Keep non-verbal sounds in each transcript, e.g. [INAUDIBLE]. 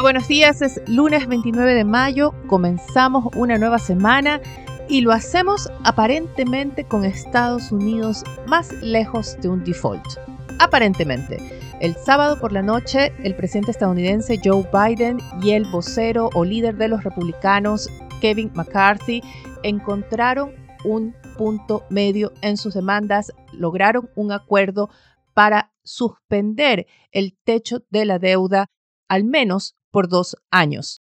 Buenos días, es lunes 29 de mayo, comenzamos una nueva semana y lo hacemos aparentemente con Estados Unidos más lejos de un default. Aparentemente. El sábado por la noche, el presidente estadounidense Joe Biden y el vocero o líder de los republicanos, Kevin McCarthy, encontraron un punto medio en sus demandas, lograron un acuerdo para suspender el techo de la deuda al menos por dos años.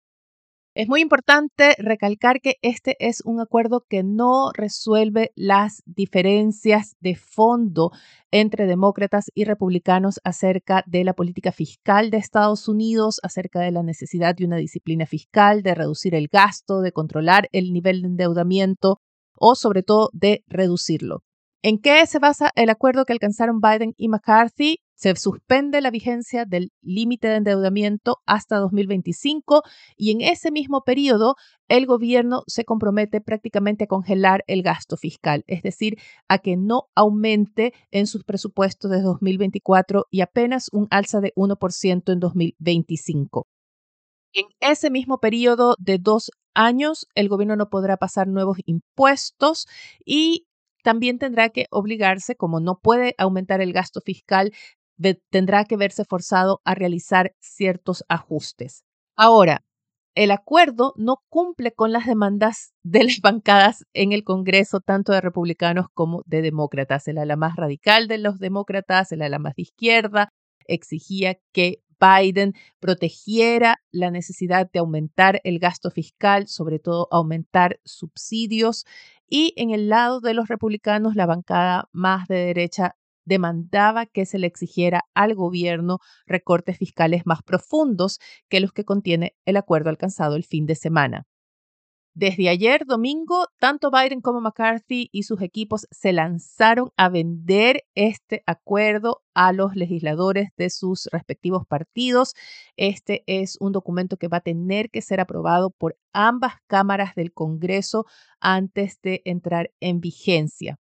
Es muy importante recalcar que este es un acuerdo que no resuelve las diferencias de fondo entre demócratas y republicanos acerca de la política fiscal de Estados Unidos, acerca de la necesidad de una disciplina fiscal, de reducir el gasto, de controlar el nivel de endeudamiento o sobre todo de reducirlo. ¿En qué se basa el acuerdo que alcanzaron Biden y McCarthy? Se suspende la vigencia del límite de endeudamiento hasta 2025 y en ese mismo periodo el gobierno se compromete prácticamente a congelar el gasto fiscal, es decir, a que no aumente en sus presupuestos de 2024 y apenas un alza de 1% en 2025. En ese mismo periodo de dos años, el gobierno no podrá pasar nuevos impuestos y también tendrá que obligarse, como no puede aumentar el gasto fiscal, tendrá que verse forzado a realizar ciertos ajustes. Ahora, el acuerdo no cumple con las demandas de las bancadas en el Congreso, tanto de republicanos como de demócratas. El ala más radical de los demócratas, el ala más de izquierda, exigía que Biden protegiera la necesidad de aumentar el gasto fiscal, sobre todo aumentar subsidios. Y en el lado de los republicanos, la bancada más de derecha demandaba que se le exigiera al gobierno recortes fiscales más profundos que los que contiene el acuerdo alcanzado el fin de semana. Desde ayer domingo, tanto Biden como McCarthy y sus equipos se lanzaron a vender este acuerdo a los legisladores de sus respectivos partidos. Este es un documento que va a tener que ser aprobado por ambas cámaras del Congreso antes de entrar en vigencia.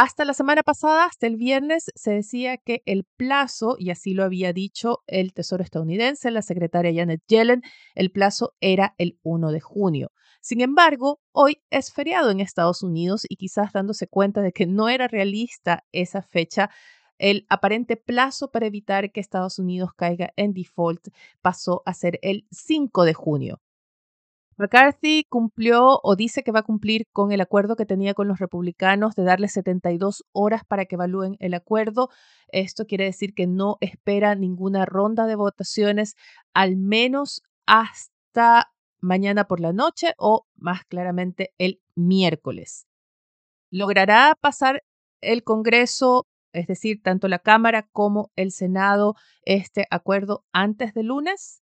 Hasta la semana pasada, hasta el viernes, se decía que el plazo, y así lo había dicho el Tesoro estadounidense, la secretaria Janet Yellen, el plazo era el 1 de junio. Sin embargo, hoy es feriado en Estados Unidos y quizás dándose cuenta de que no era realista esa fecha, el aparente plazo para evitar que Estados Unidos caiga en default pasó a ser el 5 de junio. McCarthy cumplió o dice que va a cumplir con el acuerdo que tenía con los republicanos de darle 72 horas para que evalúen el acuerdo. Esto quiere decir que no espera ninguna ronda de votaciones, al menos hasta mañana por la noche o más claramente el miércoles. ¿Logrará pasar el Congreso, es decir, tanto la Cámara como el Senado, este acuerdo antes de lunes?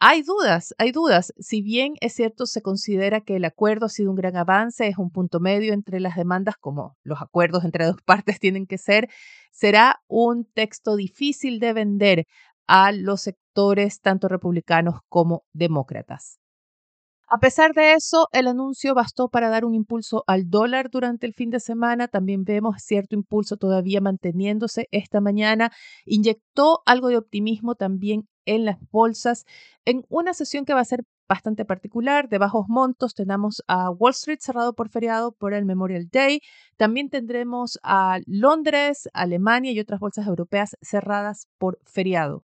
Hay dudas, hay dudas. Si bien es cierto, se considera que el acuerdo ha sido un gran avance, es un punto medio entre las demandas, como los acuerdos entre dos [LAUGHS] partes tienen que ser, será un texto difícil de vender a los sectores tanto republicanos como demócratas. A pesar de eso, el anuncio bastó para dar un impulso al dólar durante el fin de semana. También vemos cierto impulso todavía manteniéndose esta mañana. Inyectó algo de optimismo también en las bolsas en una sesión que va a ser bastante particular, de bajos montos. Tenemos a Wall Street cerrado por feriado por el Memorial Day. También tendremos a Londres, Alemania y otras bolsas europeas cerradas por feriado.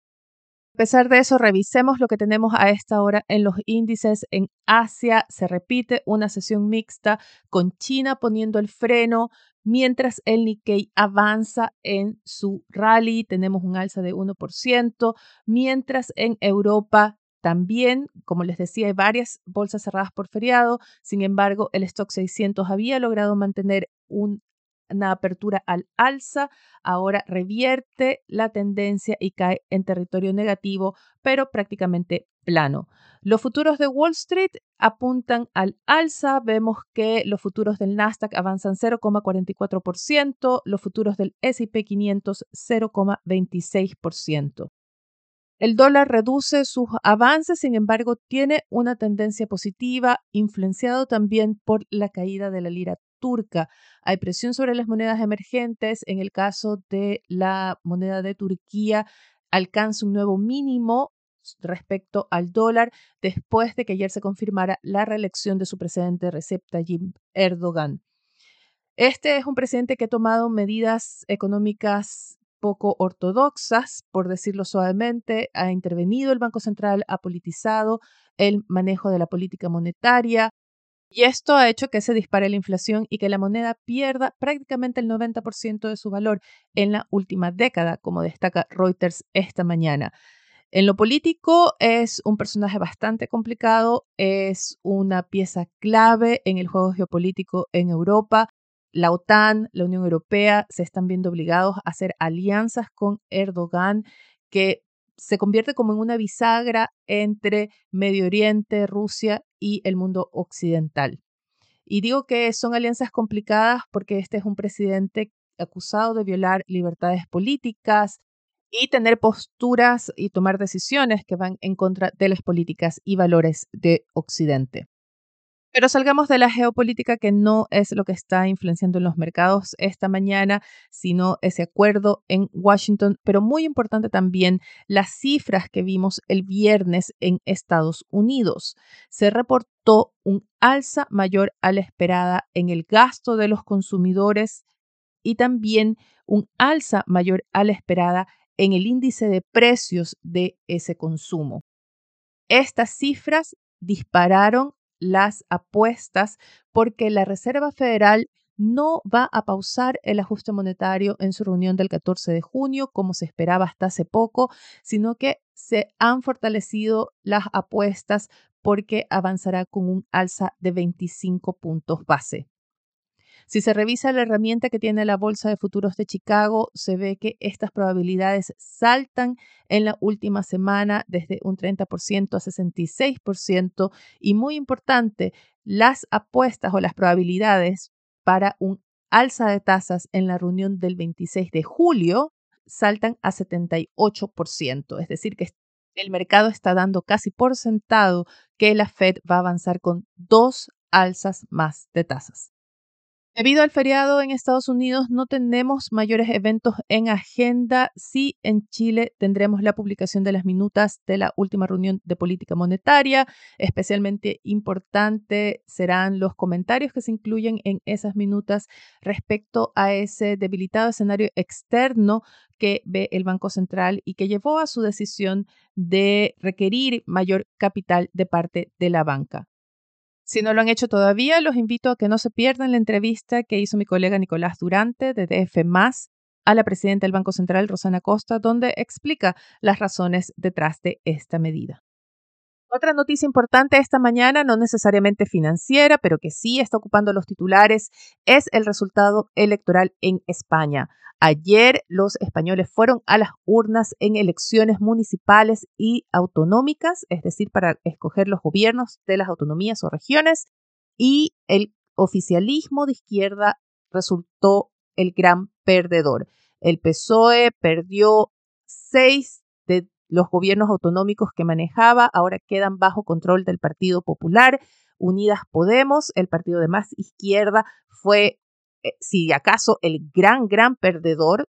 A pesar de eso, revisemos lo que tenemos a esta hora en los índices. En Asia se repite una sesión mixta con China poniendo el freno, mientras el Nikkei avanza en su rally. Tenemos un alza de 1%, mientras en Europa también, como les decía, hay varias bolsas cerradas por feriado. Sin embargo, el stock 600 había logrado mantener un una apertura al alza, ahora revierte la tendencia y cae en territorio negativo, pero prácticamente plano. Los futuros de Wall Street apuntan al alza. Vemos que los futuros del Nasdaq avanzan 0,44%, los futuros del SP 500 0,26%. El dólar reduce sus avances, sin embargo, tiene una tendencia positiva, influenciado también por la caída de la lira turca. Hay presión sobre las monedas emergentes. En el caso de la moneda de Turquía, alcanza un nuevo mínimo respecto al dólar después de que ayer se confirmara la reelección de su presidente Recep Tayyip Erdogan. Este es un presidente que ha tomado medidas económicas poco ortodoxas, por decirlo suavemente, ha intervenido el Banco Central, ha politizado el manejo de la política monetaria, y esto ha hecho que se dispare la inflación y que la moneda pierda prácticamente el 90% de su valor en la última década, como destaca Reuters esta mañana. En lo político es un personaje bastante complicado, es una pieza clave en el juego geopolítico en Europa, la OTAN, la Unión Europea se están viendo obligados a hacer alianzas con Erdogan que se convierte como en una bisagra entre Medio Oriente, Rusia y el mundo occidental. Y digo que son alianzas complicadas porque este es un presidente acusado de violar libertades políticas y tener posturas y tomar decisiones que van en contra de las políticas y valores de Occidente. Pero salgamos de la geopolítica que no es lo que está influenciando en los mercados esta mañana, sino ese acuerdo en Washington, pero muy importante también las cifras que vimos el viernes en Estados Unidos. Se reportó un alza mayor a la esperada en el gasto de los consumidores y también un alza mayor a la esperada en el índice de precios de ese consumo. Estas cifras dispararon las apuestas porque la Reserva Federal no va a pausar el ajuste monetario en su reunión del 14 de junio, como se esperaba hasta hace poco, sino que se han fortalecido las apuestas porque avanzará con un alza de 25 puntos base. Si se revisa la herramienta que tiene la Bolsa de Futuros de Chicago, se ve que estas probabilidades saltan en la última semana desde un 30% a 66% y muy importante, las apuestas o las probabilidades para un alza de tasas en la reunión del 26 de julio saltan a 78%, es decir, que el mercado está dando casi por sentado que la Fed va a avanzar con dos alzas más de tasas. Debido al feriado en Estados Unidos no tenemos mayores eventos en agenda. Sí, en Chile tendremos la publicación de las minutas de la última reunión de política monetaria. Especialmente importante serán los comentarios que se incluyen en esas minutas respecto a ese debilitado escenario externo que ve el Banco Central y que llevó a su decisión de requerir mayor capital de parte de la banca. Si no lo han hecho todavía, los invito a que no se pierdan la entrevista que hizo mi colega Nicolás Durante de DF a la presidenta del Banco Central, Rosana Costa, donde explica las razones detrás de esta medida. Otra noticia importante esta mañana, no necesariamente financiera, pero que sí está ocupando los titulares, es el resultado electoral en España. Ayer los españoles fueron a las urnas en elecciones municipales y autonómicas, es decir, para escoger los gobiernos de las autonomías o regiones, y el oficialismo de izquierda resultó el gran perdedor. El PSOE perdió seis los gobiernos autonómicos que manejaba, ahora quedan bajo control del Partido Popular. Unidas Podemos, el partido de más izquierda, fue eh, si acaso el gran, gran perdedor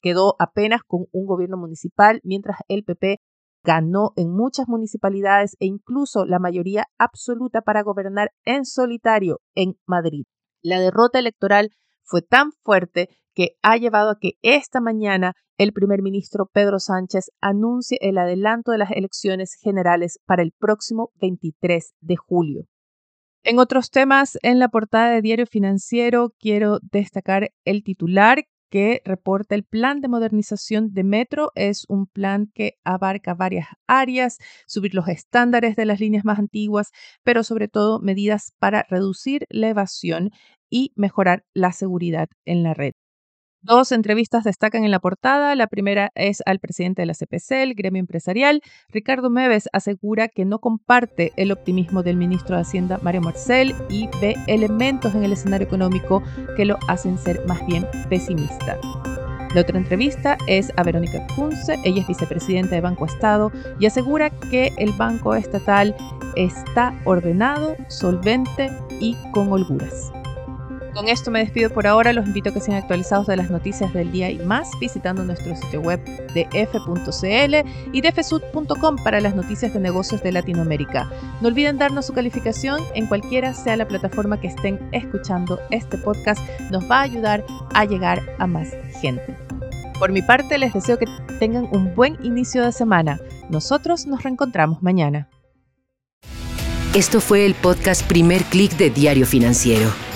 quedó apenas con un gobierno municipal, mientras el PP ganó en muchas municipalidades e incluso la mayoría absoluta para gobernar en solitario en Madrid. La derrota electoral fue tan fuerte que ha llevado a que esta mañana el primer ministro Pedro Sánchez anuncie el adelanto de las elecciones generales para el próximo 23 de julio. En otros temas, en la portada de Diario Financiero, quiero destacar el titular que reporta el plan de modernización de Metro. Es un plan que abarca varias áreas, subir los estándares de las líneas más antiguas, pero sobre todo medidas para reducir la evasión y mejorar la seguridad en la red. Dos entrevistas destacan en la portada. La primera es al presidente de la CPC, el gremio empresarial. Ricardo Meves asegura que no comparte el optimismo del ministro de Hacienda, Mario Marcel, y ve elementos en el escenario económico que lo hacen ser más bien pesimista. La otra entrevista es a Verónica Kunze, ella es vicepresidenta de Banco Estado y asegura que el Banco Estatal está ordenado, solvente y con holguras. Con esto me despido por ahora. Los invito a que sean actualizados de las noticias del día y más visitando nuestro sitio web de f.cl y de fsud.com para las noticias de negocios de Latinoamérica. No olviden darnos su calificación en cualquiera sea la plataforma que estén escuchando este podcast. Nos va a ayudar a llegar a más gente. Por mi parte, les deseo que tengan un buen inicio de semana. Nosotros nos reencontramos mañana. Esto fue el podcast Primer Click de Diario Financiero.